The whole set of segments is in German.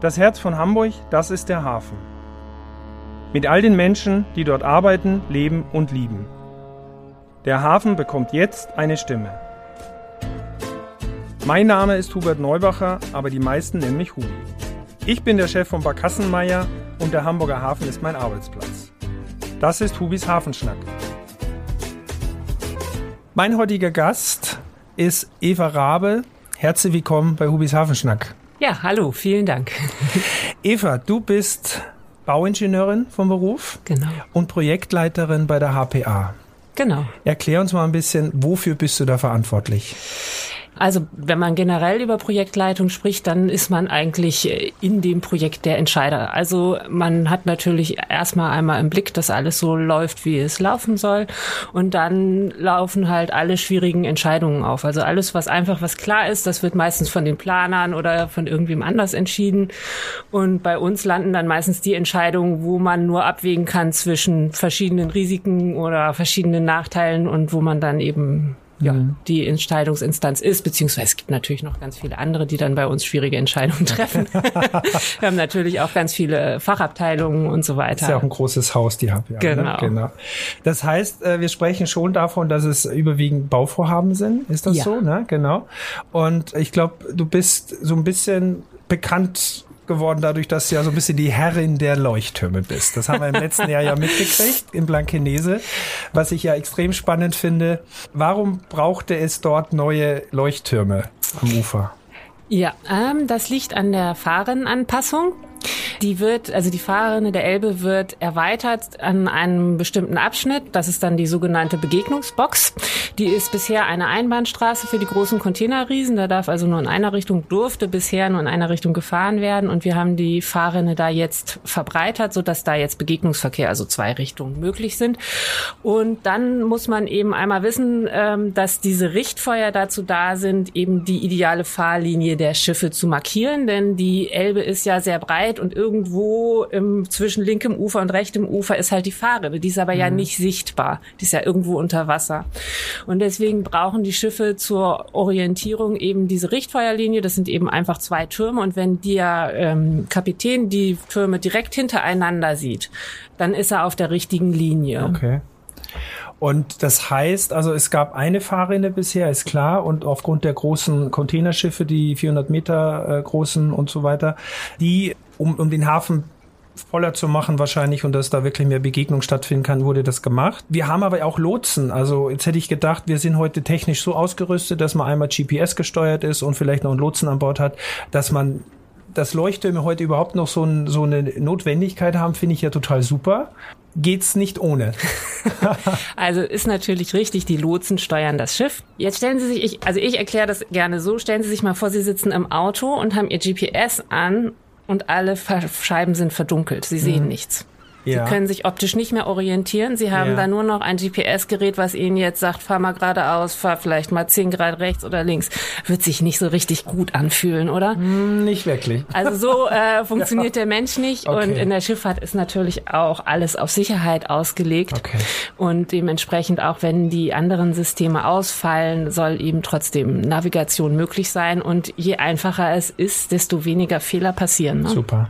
Das Herz von Hamburg, das ist der Hafen. Mit all den Menschen, die dort arbeiten, leben und lieben. Der Hafen bekommt jetzt eine Stimme. Mein Name ist Hubert Neubacher, aber die meisten nennen mich Hubi. Ich bin der Chef von Barkassenmeier und der Hamburger Hafen ist mein Arbeitsplatz. Das ist Hubis Hafenschnack. Mein heutiger Gast ist Eva Rabe. Herzlich willkommen bei Hubis Hafenschnack. Ja, hallo, vielen Dank. Eva, du bist Bauingenieurin vom Beruf genau. und Projektleiterin bei der HPA. Genau. Erklär uns mal ein bisschen, wofür bist du da verantwortlich? Also wenn man generell über Projektleitung spricht, dann ist man eigentlich äh, in dem Projekt der Entscheider. Also man hat natürlich erstmal einmal im Blick, dass alles so läuft, wie es laufen soll. Und dann laufen halt alle schwierigen Entscheidungen auf. Also alles, was einfach, was klar ist, das wird meistens von den Planern oder von irgendwem anders entschieden. Und bei uns landen dann meistens die Entscheidungen, wo man nur abwägen kann zwischen verschiedenen Risiken oder verschiedenen Nachteilen und wo man dann eben ja, mhm. die Entscheidungsinstanz ist, beziehungsweise es gibt natürlich noch ganz viele andere, die dann bei uns schwierige Entscheidungen treffen. Wir haben natürlich auch ganz viele Fachabteilungen und so weiter. Das ist ja auch ein großes Haus, die haben ja. Ne? Genau. Ne? genau. Das heißt, äh, wir sprechen schon davon, dass es überwiegend Bauvorhaben sind. Ist das ja. so? Ne? Genau. Und ich glaube, du bist so ein bisschen bekannt geworden dadurch, dass du ja so ein bisschen die Herrin der Leuchttürme bist. Das haben wir im letzten Jahr ja mitgekriegt in Blankenese, was ich ja extrem spannend finde. Warum brauchte es dort neue Leuchttürme am Ufer? Ja, ähm, das liegt an der Fahrenanpassung. Die wird, also die Fahrrinne der Elbe wird erweitert an einem bestimmten Abschnitt. Das ist dann die sogenannte Begegnungsbox. Die ist bisher eine Einbahnstraße für die großen Containerriesen. Da darf also nur in einer Richtung, durfte bisher nur in einer Richtung gefahren werden. Und wir haben die Fahrrinne da jetzt verbreitert, sodass da jetzt Begegnungsverkehr, also zwei Richtungen möglich sind. Und dann muss man eben einmal wissen, ähm, dass diese Richtfeuer dazu da sind, eben die ideale Fahrlinie der Schiffe zu markieren. Denn die Elbe ist ja sehr breit und irgendwo im, zwischen linkem Ufer und rechtem Ufer ist halt die Fahrrinne. Die ist aber mhm. ja nicht sichtbar. Die ist ja irgendwo unter Wasser. Und deswegen brauchen die Schiffe zur Orientierung eben diese Richtfeuerlinie. Das sind eben einfach zwei Türme. Und wenn der ähm, Kapitän die Türme direkt hintereinander sieht, dann ist er auf der richtigen Linie. Okay. Und das heißt, also es gab eine Fahrrinne bisher, ist klar, und aufgrund der großen Containerschiffe, die 400 Meter äh, großen und so weiter, die um, um den Hafen voller zu machen wahrscheinlich und dass da wirklich mehr Begegnung stattfinden kann, wurde das gemacht. Wir haben aber auch Lotsen. Also jetzt hätte ich gedacht, wir sind heute technisch so ausgerüstet, dass man einmal GPS gesteuert ist und vielleicht noch einen Lotsen an Bord hat, dass man dass Leuchttürme heute überhaupt noch so, ein, so eine Notwendigkeit haben, finde ich ja total super. Geht's nicht ohne. also ist natürlich richtig, die Lotsen steuern das Schiff. Jetzt stellen Sie sich, ich, also ich erkläre das gerne so, stellen Sie sich mal vor, Sie sitzen im Auto und haben Ihr GPS an und alle Scheiben sind verdunkelt. Sie sehen mhm. nichts. Ja. Sie können sich optisch nicht mehr orientieren. Sie haben ja. da nur noch ein GPS-Gerät, was Ihnen jetzt sagt, fahr mal geradeaus, fahr vielleicht mal 10 Grad rechts oder links. Wird sich nicht so richtig gut anfühlen, oder? Hm, nicht wirklich. Also so äh, funktioniert ja. der Mensch nicht. Okay. Und in der Schifffahrt ist natürlich auch alles auf Sicherheit ausgelegt. Okay. Und dementsprechend auch, wenn die anderen Systeme ausfallen, soll eben trotzdem Navigation möglich sein. Und je einfacher es ist, desto weniger Fehler passieren. Ne? Super.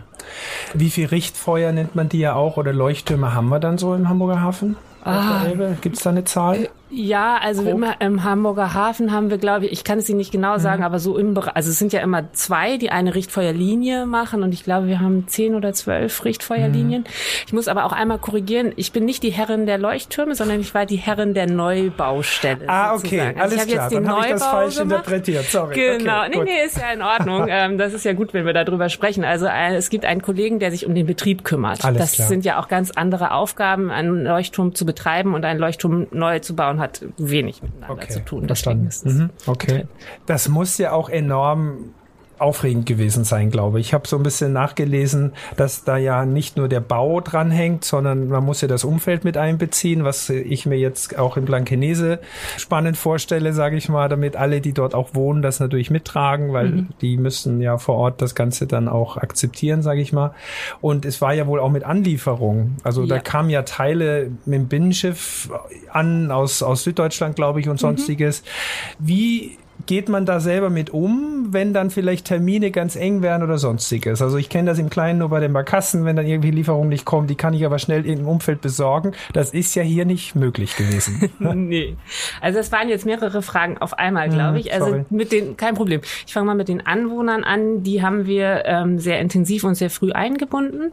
Wie viel Richtfeuer nennt man die ja auch oder Leuchttürme haben wir dann so im Hamburger Hafen? Ah, Gibt es da eine Zahl? Ja, also immer im Hamburger Hafen haben wir, glaube ich, ich kann es Ihnen nicht genau sagen, mhm. aber so im Bereich, also es sind ja immer zwei, die eine Richtfeuerlinie machen und ich glaube, wir haben zehn oder zwölf Richtfeuerlinien. Mhm. Ich muss aber auch einmal korrigieren, ich bin nicht die Herrin der Leuchttürme, sondern ich war die Herrin der Neubaustelle. Ah, okay, also alles klar, dann habe ich das falsch gemacht. interpretiert, sorry. Genau, okay, nee, nee, ist ja in Ordnung. ähm, das ist ja gut, wenn wir darüber sprechen. Also äh, es gibt einen Kollegen, der sich um den Betrieb kümmert. Alles das klar. sind ja auch ganz andere Aufgaben, einen Leuchtturm zu betreiben und einen Leuchtturm neu zu bauen hat wenig miteinander okay, zu tun. Verstanden. Ist mhm, okay. Das muss ja auch enorm aufregend gewesen sein, glaube ich. Ich habe so ein bisschen nachgelesen, dass da ja nicht nur der Bau dranhängt, sondern man muss ja das Umfeld mit einbeziehen, was ich mir jetzt auch in Blankenese spannend vorstelle, sage ich mal, damit alle, die dort auch wohnen, das natürlich mittragen, weil mhm. die müssen ja vor Ort das Ganze dann auch akzeptieren, sage ich mal. Und es war ja wohl auch mit Anlieferung. Also ja. da kamen ja Teile mit dem Binnenschiff an aus, aus Süddeutschland, glaube ich, und mhm. sonstiges. Mhm. Wie geht man da selber mit um, wenn dann vielleicht Termine ganz eng werden oder sonstiges? Also ich kenne das im Kleinen nur bei den Barkassen, wenn dann irgendwie Lieferung nicht kommt, die kann ich aber schnell im Umfeld besorgen. Das ist ja hier nicht möglich gewesen. nee. Also es waren jetzt mehrere Fragen auf einmal, glaube hm, ich. Also mit den, kein Problem. Ich fange mal mit den Anwohnern an. Die haben wir ähm, sehr intensiv und sehr früh eingebunden.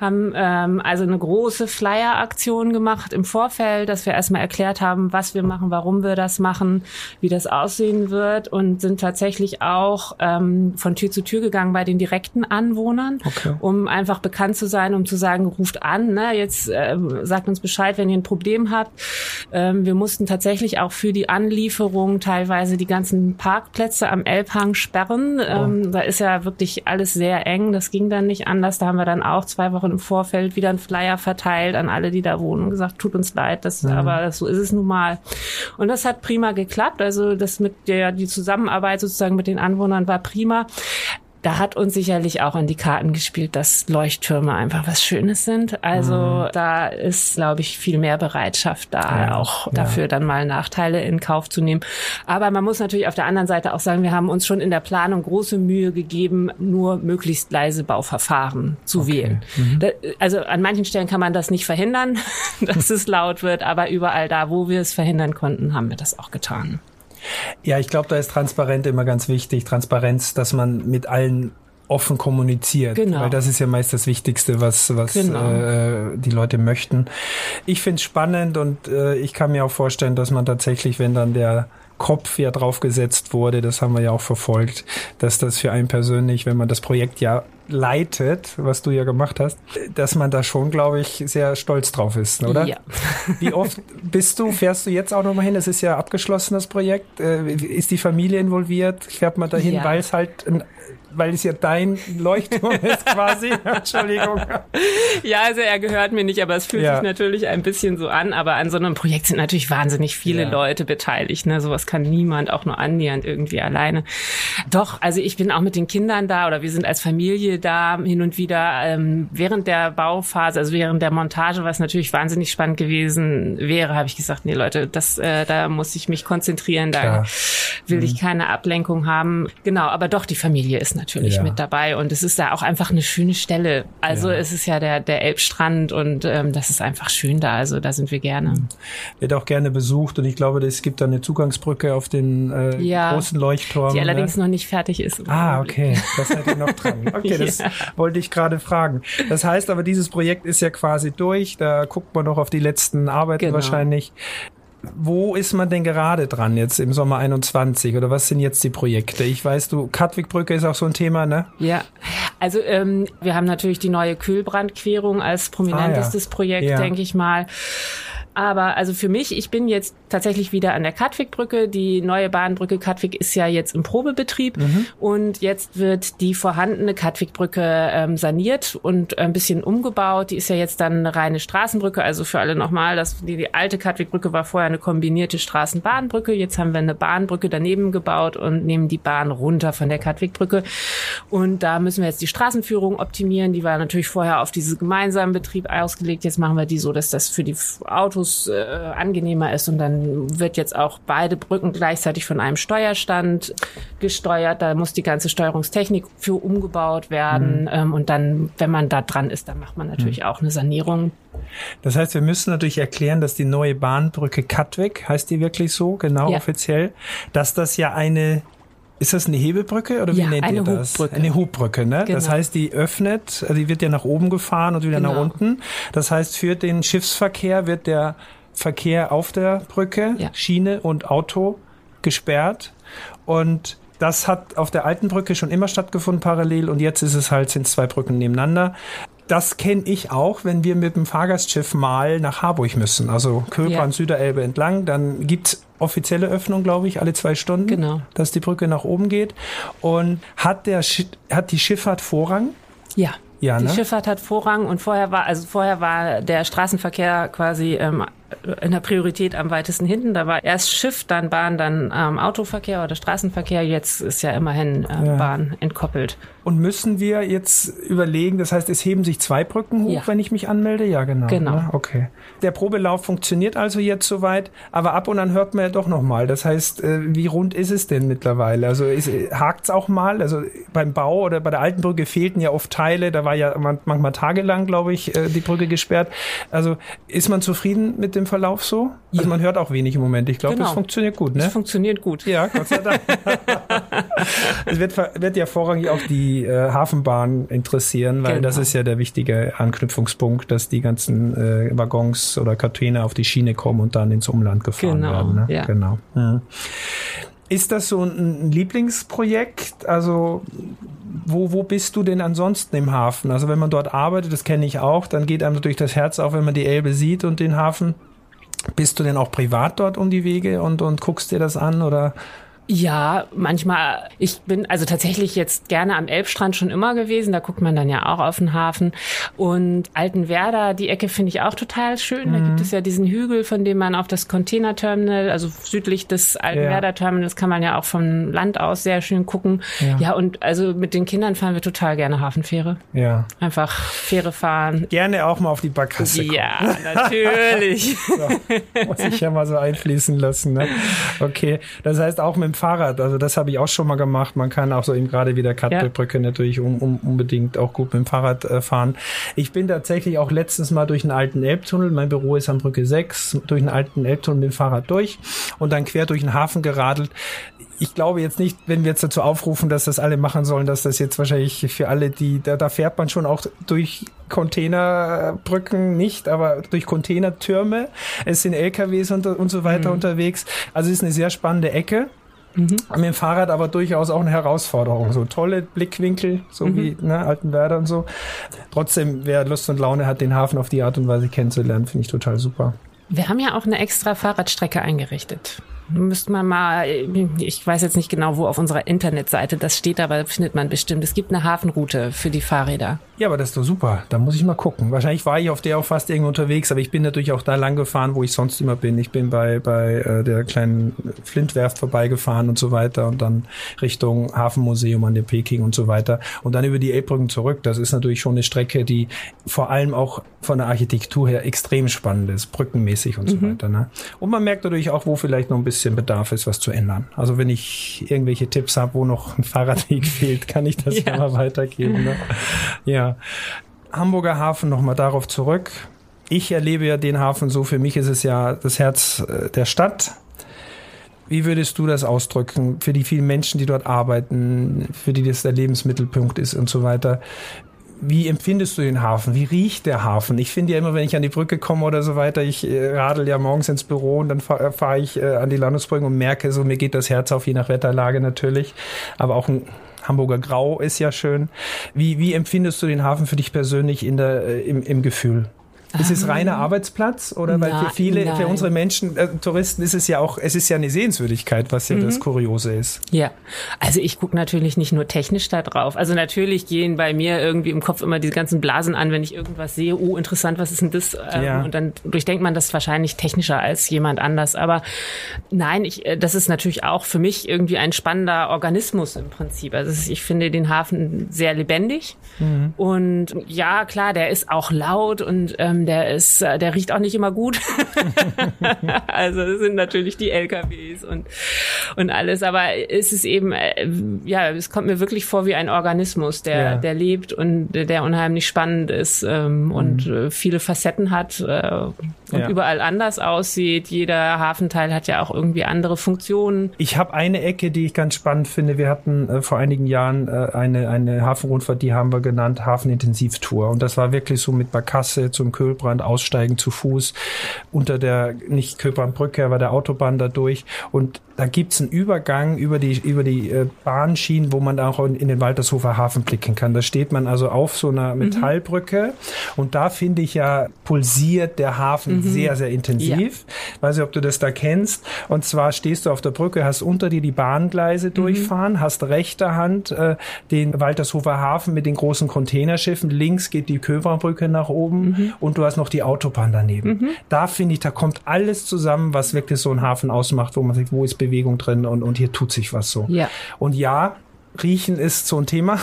Haben ähm, also eine große Flyer-Aktion gemacht im Vorfeld, dass wir erstmal erklärt haben, was wir machen, warum wir das machen, wie das aussehen wird und sind tatsächlich auch ähm, von Tür zu Tür gegangen bei den direkten Anwohnern, okay. um einfach bekannt zu sein, um zu sagen, ruft an, ne, jetzt äh, sagt uns Bescheid, wenn ihr ein Problem habt. Ähm, wir mussten tatsächlich auch für die Anlieferung teilweise die ganzen Parkplätze am Elbhang sperren. Ähm, oh. Da ist ja wirklich alles sehr eng. Das ging dann nicht anders. Da haben wir dann auch zwei Wochen im Vorfeld wieder einen Flyer verteilt an alle, die da wohnen und gesagt, tut uns leid, das, mhm. aber so ist es nun mal. Und das hat prima geklappt. Also das mit der, die Zusammenarbeit sozusagen mit den Anwohnern war prima da hat uns sicherlich auch in die Karten gespielt, dass Leuchttürme einfach was Schönes sind. Also mhm. da ist, glaube ich, viel mehr Bereitschaft da, ja, auch dafür ja. dann mal Nachteile in Kauf zu nehmen. Aber man muss natürlich auf der anderen Seite auch sagen, wir haben uns schon in der Planung große Mühe gegeben, nur möglichst leise Bauverfahren zu okay. wählen. Mhm. Da, also an manchen Stellen kann man das nicht verhindern, dass es laut wird, aber überall da, wo wir es verhindern konnten, haben wir das auch getan. Ja, ich glaube, da ist Transparenz immer ganz wichtig. Transparenz, dass man mit allen offen kommuniziert. Genau. Weil das ist ja meist das Wichtigste, was, was genau. äh, die Leute möchten. Ich finde es spannend und äh, ich kann mir auch vorstellen, dass man tatsächlich, wenn dann der Kopf ja draufgesetzt wurde, das haben wir ja auch verfolgt, dass das für einen persönlich, wenn man das Projekt ja leitet, was du ja gemacht hast, dass man da schon, glaube ich, sehr stolz drauf ist, oder? Ja. Wie oft bist du, fährst du jetzt auch nochmal hin? Das ist ja abgeschlossen, das Projekt. Äh, ist die Familie involviert? Fährt man dahin, ja. weil es halt ein weil es ja dein Leuchtturm ist quasi. Entschuldigung. Ja, also er gehört mir nicht, aber es fühlt ja. sich natürlich ein bisschen so an. Aber an so einem Projekt sind natürlich wahnsinnig viele ja. Leute beteiligt. Ne? Sowas kann niemand auch nur annähernd irgendwie alleine. Doch, also ich bin auch mit den Kindern da oder wir sind als Familie da hin und wieder ähm, während der Bauphase, also während der Montage, was natürlich wahnsinnig spannend gewesen wäre, habe ich gesagt, nee Leute, das äh, da muss ich mich konzentrieren, da Klar. will mhm. ich keine Ablenkung haben. Genau, aber doch die Familie ist natürlich ja. mit dabei und es ist da auch einfach eine schöne Stelle. Also ja. es ist ja der der Elbstrand und ähm, das ist einfach schön da. Also da sind wir gerne. Mhm. Wird auch gerne besucht und ich glaube, es gibt da eine Zugangsbrücke auf den äh, ja, großen Leuchtturm. Die allerdings ne? noch nicht fertig ist. Ah, okay, das seid ihr noch dran. Okay, das wollte ich gerade fragen. Das heißt aber, dieses Projekt ist ja quasi durch. Da guckt man noch auf die letzten Arbeiten genau. wahrscheinlich. Wo ist man denn gerade dran jetzt im Sommer 21 oder was sind jetzt die Projekte? Ich weiß, du Katwigbrücke ist auch so ein Thema, ne? Ja, also ähm, wir haben natürlich die neue Kühlbrandquerung als prominentestes ah, ja. Projekt, ja. denke ich mal. Aber also für mich, ich bin jetzt tatsächlich wieder an der Katwigbrücke. Die neue Bahnbrücke Katwig ist ja jetzt im Probebetrieb mhm. und jetzt wird die vorhandene Katwigbrücke ähm, saniert und ein bisschen umgebaut. Die ist ja jetzt dann eine reine Straßenbrücke. Also für alle nochmal, das, die, die alte Katwigbrücke war vorher eine kombinierte Straßenbahnbrücke. Jetzt haben wir eine Bahnbrücke daneben gebaut und nehmen die Bahn runter von der Katwigbrücke. Und da müssen wir jetzt die Straßenführung optimieren. Die war natürlich vorher auf diesen gemeinsamen Betrieb ausgelegt. Jetzt machen wir die so, dass das für die Autos Autos äh, angenehmer ist. Und dann wird jetzt auch beide Brücken gleichzeitig von einem Steuerstand gesteuert. Da muss die ganze Steuerungstechnik für umgebaut werden. Mhm. Ähm, und dann, wenn man da dran ist, dann macht man natürlich mhm. auch eine Sanierung. Das heißt, wir müssen natürlich erklären, dass die neue Bahnbrücke Katwig, heißt die wirklich so, genau ja. offiziell, dass das ja eine ist das eine Hebelbrücke oder wie ja, nennt ihr das? Hubbrücke. Eine Hubbrücke, ne? Genau. Das heißt, die öffnet, also die wird ja nach oben gefahren und wieder genau. nach unten. Das heißt, für den Schiffsverkehr wird der Verkehr auf der Brücke, ja. Schiene und Auto gesperrt und das hat auf der alten Brücke schon immer stattgefunden parallel und jetzt ist es halt sind zwei Brücken nebeneinander das kenne ich auch, wenn wir mit dem Fahrgastschiff mal nach Harburg müssen. Also Kölbahn, ja. Süderelbe entlang. Dann gibt's offizielle Öffnung, glaube ich, alle zwei Stunden, genau. dass die Brücke nach oben geht. Und hat, der, hat die Schifffahrt Vorrang? Ja. Ja, die ne? Schifffahrt hat Vorrang und vorher war, also vorher war der Straßenverkehr quasi ähm, in der Priorität am weitesten hinten. Da war erst Schiff, dann Bahn, dann ähm, Autoverkehr oder Straßenverkehr. Jetzt ist ja immerhin äh, ja. Bahn entkoppelt. Und müssen wir jetzt überlegen, das heißt, es heben sich zwei Brücken hoch, ja. wenn ich mich anmelde? Ja, genau. Genau. Ne? Okay. Der Probelauf funktioniert also jetzt soweit, aber ab und an hört man ja doch nochmal. Das heißt, äh, wie rund ist es denn mittlerweile? Also hakt es auch mal? Also beim Bau oder bei der alten Brücke fehlten ja oft Teile, da war ja manchmal tagelang, glaube ich, äh, die Brücke gesperrt. Also ist man zufrieden mit dem Verlauf so? Ja. Also man hört auch wenig im Moment. Ich glaube, genau. das funktioniert gut, ne? Das funktioniert gut. Ja, Gott sei Dank. es wird, wird ja vorrangig auch die äh, Hafenbahn interessieren, weil genau. das ist ja der wichtige Anknüpfungspunkt, dass die ganzen äh, Waggons oder Container auf die Schiene kommen und dann ins Umland gefahren genau. werden. Ne? Ja. Genau. Ja. Ist das so ein Lieblingsprojekt? Also wo, wo bist du denn ansonsten im Hafen? Also wenn man dort arbeitet, das kenne ich auch, dann geht einem natürlich das Herz auf, wenn man die Elbe sieht und den Hafen. Bist du denn auch privat dort um die Wege und, und guckst dir das an oder ja, manchmal. Ich bin also tatsächlich jetzt gerne am Elbstrand schon immer gewesen. Da guckt man dann ja auch auf den Hafen. Und Altenwerder, die Ecke finde ich auch total schön. Mhm. Da gibt es ja diesen Hügel, von dem man auf das Containerterminal, also südlich des Altenwerder Terminals, kann man ja auch vom Land aus sehr schön gucken. Ja. ja, und also mit den Kindern fahren wir total gerne Hafenfähre. Ja. Einfach Fähre fahren. Gerne auch mal auf die Barkasse. Ja, natürlich. so, muss ich ja mal so einfließen lassen. Ne? Okay, das heißt auch mit dem Fahrrad. Also das habe ich auch schon mal gemacht. Man kann auch so eben gerade wie der Kattelbrücke ja. natürlich um, um, unbedingt auch gut mit dem Fahrrad äh, fahren. Ich bin tatsächlich auch letztens mal durch einen alten Elbtunnel, mein Büro ist am Brücke 6, durch einen alten Elbtunnel mit dem Fahrrad durch und dann quer durch den Hafen geradelt ich glaube jetzt nicht, wenn wir jetzt dazu aufrufen, dass das alle machen sollen, dass das jetzt wahrscheinlich für alle, die, da, da fährt man schon auch durch Containerbrücken nicht, aber durch Containertürme. Es sind LKWs und, und so weiter mhm. unterwegs. Also es ist eine sehr spannende Ecke. Mhm. Mit dem Fahrrad aber durchaus auch eine Herausforderung. So tolle Blickwinkel, so mhm. wie ne, Altenwerder und so. Trotzdem, wer Lust und Laune hat, den Hafen auf die Art und Weise kennenzulernen, finde ich total super. Wir haben ja auch eine extra Fahrradstrecke eingerichtet. Müsste man mal, ich weiß jetzt nicht genau, wo auf unserer Internetseite das steht, aber findet man bestimmt. Es gibt eine Hafenroute für die Fahrräder. Ja, aber das ist doch super. Da muss ich mal gucken. Wahrscheinlich war ich auf der auch fast irgendwo unterwegs, aber ich bin natürlich auch da lang gefahren, wo ich sonst immer bin. Ich bin bei, bei äh, der kleinen Flintwerft vorbeigefahren und so weiter und dann Richtung Hafenmuseum an der Peking und so weiter und dann über die Elbbrücken zurück. Das ist natürlich schon eine Strecke, die vor allem auch von der Architektur her extrem spannend ist, brückenmäßig und mhm. so weiter. Ne? Und man merkt natürlich auch, wo vielleicht noch ein bisschen Bedarf ist, was zu ändern. Also wenn ich irgendwelche Tipps habe, wo noch ein Fahrradweg fehlt, kann ich das ja. immer weitergeben. Ne? Ja. Hamburger Hafen nochmal darauf zurück. Ich erlebe ja den Hafen so, für mich ist es ja das Herz äh, der Stadt. Wie würdest du das ausdrücken für die vielen Menschen, die dort arbeiten, für die das der Lebensmittelpunkt ist und so weiter? Wie empfindest du den Hafen? Wie riecht der Hafen? Ich finde ja immer, wenn ich an die Brücke komme oder so weiter, ich äh, radel ja morgens ins Büro und dann fahre fahr ich äh, an die Landungsbrücke und merke so, mir geht das Herz auf, je nach Wetterlage natürlich. Aber auch ein Hamburger Grau ist ja schön. Wie, wie empfindest du den Hafen für dich persönlich in der, äh, im, im Gefühl? Ist es reiner Arbeitsplatz oder weil für viele, nein. für unsere Menschen, äh, Touristen ist es ja auch, es ist ja eine Sehenswürdigkeit, was ja mhm. das Kuriose ist. Ja, also ich gucke natürlich nicht nur technisch da drauf. Also natürlich gehen bei mir irgendwie im Kopf immer die ganzen Blasen an, wenn ich irgendwas sehe, oh interessant, was ist denn das? Ähm, ja. Und dann durchdenkt man das wahrscheinlich technischer als jemand anders. Aber nein, ich, äh, das ist natürlich auch für mich irgendwie ein spannender Organismus im Prinzip. Also ich finde den Hafen sehr lebendig. Mhm. Und ja, klar, der ist auch laut und ähm, der ist, äh, der riecht auch nicht immer gut. also es sind natürlich die LKWs und und alles, aber es ist eben, äh, ja, es kommt mir wirklich vor wie ein Organismus, der ja. der lebt und der unheimlich spannend ist ähm, mhm. und äh, viele Facetten hat äh, und ja. überall anders aussieht. Jeder Hafenteil hat ja auch irgendwie andere Funktionen. Ich habe eine Ecke, die ich ganz spannend finde. Wir hatten äh, vor einigen Jahren äh, eine eine Hafenrundfahrt, die haben wir genannt Hafenintensivtour und das war wirklich so mit Barkasse zum Köhl Köbrand aussteigen zu Fuß unter der, nicht Köbrandbrücke, aber der Autobahn dadurch. Und da gibt's einen Übergang über die, über die äh, Bahnschienen, wo man auch in, in, den Waltershofer Hafen blicken kann. Da steht man also auf so einer mhm. Metallbrücke mhm. und da finde ich ja pulsiert der Hafen mhm. sehr, sehr intensiv. Ja. Weiß nicht, ob du das da kennst. Und zwar stehst du auf der Brücke, hast unter dir die Bahngleise mhm. durchfahren, hast rechter Hand äh, den Waltershofer Hafen mit den großen Containerschiffen, links geht die Köverbrücke nach oben mhm. und du hast noch die Autobahn daneben. Mhm. Da finde ich, da kommt alles zusammen, was wirklich so ein Hafen ausmacht, wo man sagt, wo ist Bewegung drin und, und hier tut sich was so. Ja. Und ja, Riechen ist so ein Thema.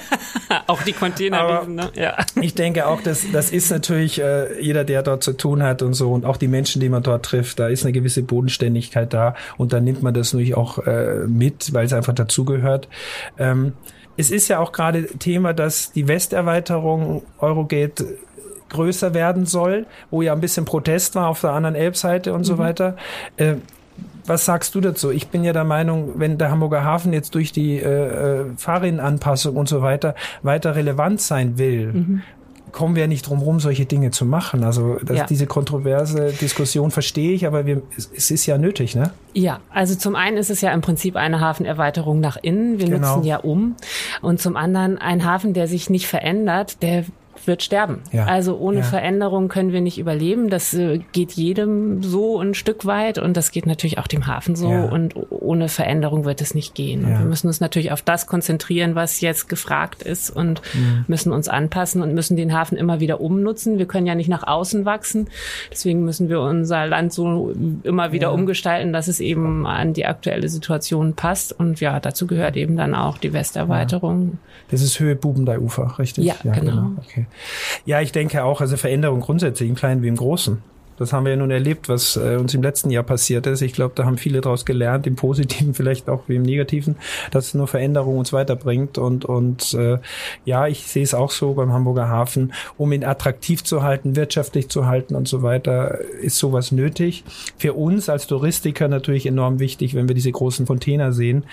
auch die Container riechen, ne? Ja. Ich denke auch, dass das ist natürlich äh, jeder, der dort zu tun hat und so und auch die Menschen, die man dort trifft, da ist eine gewisse Bodenständigkeit da und dann nimmt man das natürlich auch äh, mit, weil es einfach dazugehört. Ähm, es ist ja auch gerade Thema, dass die Westerweiterung Eurogate größer werden soll, wo ja ein bisschen Protest war auf der anderen Elbseite und mhm. so weiter. Äh, was sagst du dazu? Ich bin ja der Meinung, wenn der Hamburger Hafen jetzt durch die äh, äh Fahrrinanpassung und so weiter weiter relevant sein will, mhm. kommen wir ja nicht drum rum, solche Dinge zu machen. Also dass ja. diese kontroverse Diskussion verstehe ich, aber wir, es ist ja nötig, ne? Ja, also zum einen ist es ja im Prinzip eine Hafenerweiterung nach innen. Wir genau. nutzen ja um. Und zum anderen ein Hafen, der sich nicht verändert, der wird sterben. Ja. Also ohne ja. Veränderung können wir nicht überleben. Das äh, geht jedem so ein Stück weit und das geht natürlich auch dem Hafen so. Ja. Und ohne Veränderung wird es nicht gehen. wir müssen uns natürlich auf das konzentrieren, was jetzt gefragt ist und mhm. müssen uns anpassen und müssen den Hafen immer wieder umnutzen. Wir können ja nicht nach außen wachsen. Deswegen müssen wir unser Land so immer wieder umgestalten, dass es eben an die aktuelle Situation passt. Und ja, dazu gehört eben dann auch die Westerweiterung. Das ist Höhe Bubendei-Ufer, richtig? Ja, genau. genau. Okay. Ja, ich denke auch, also Veränderung grundsätzlich im Kleinen wie im Großen. Das haben wir ja nun erlebt, was äh, uns im letzten Jahr passiert ist. Ich glaube, da haben viele daraus gelernt, im Positiven vielleicht auch wie im Negativen, dass nur Veränderung uns weiterbringt. Und, und äh, ja, ich sehe es auch so beim Hamburger Hafen, um ihn attraktiv zu halten, wirtschaftlich zu halten und so weiter, ist sowas nötig. Für uns als Touristiker natürlich enorm wichtig, wenn wir diese großen Container sehen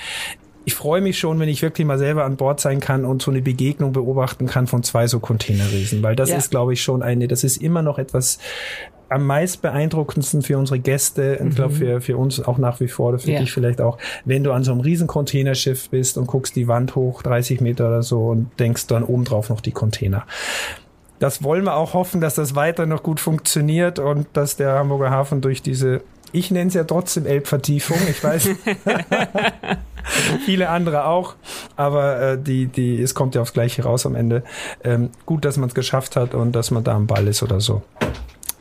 ich freue mich schon, wenn ich wirklich mal selber an Bord sein kann und so eine Begegnung beobachten kann von zwei so Containerriesen, weil das ja. ist, glaube ich, schon eine, das ist immer noch etwas am meist beeindruckendsten für unsere Gäste, ich glaube mhm. für, für uns auch nach wie vor, oder für ja. dich vielleicht auch, wenn du an so einem riesen Containerschiff bist und guckst die Wand hoch, 30 Meter oder so und denkst dann oben drauf noch die Container. Das wollen wir auch hoffen, dass das weiter noch gut funktioniert und dass der Hamburger Hafen durch diese ich nenne es ja trotzdem Elbvertiefung, ich weiß. Viele andere auch, aber äh, die, die, es kommt ja aufs Gleiche raus am Ende. Ähm, gut, dass man es geschafft hat und dass man da am Ball ist oder so.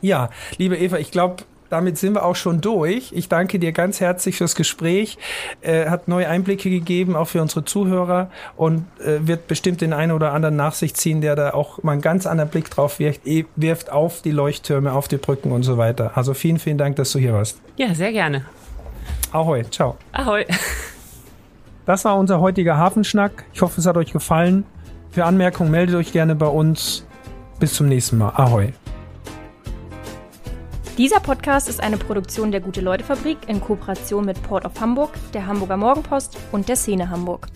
Ja, liebe Eva, ich glaube, damit sind wir auch schon durch. Ich danke dir ganz herzlich fürs Gespräch. Äh, hat neue Einblicke gegeben, auch für unsere Zuhörer und äh, wird bestimmt den einen oder anderen nach sich ziehen, der da auch mal einen ganz anderen Blick drauf wirft, eh, wirft auf die Leuchttürme, auf die Brücken und so weiter. Also vielen, vielen Dank, dass du hier warst. Ja, sehr gerne. Ahoi, ciao. Ahoi. Das war unser heutiger Hafenschnack. Ich hoffe, es hat euch gefallen. Für Anmerkungen meldet euch gerne bei uns. Bis zum nächsten Mal. Ahoi. Dieser Podcast ist eine Produktion der Gute-Leute-Fabrik in Kooperation mit Port of Hamburg, der Hamburger Morgenpost und der Szene Hamburg.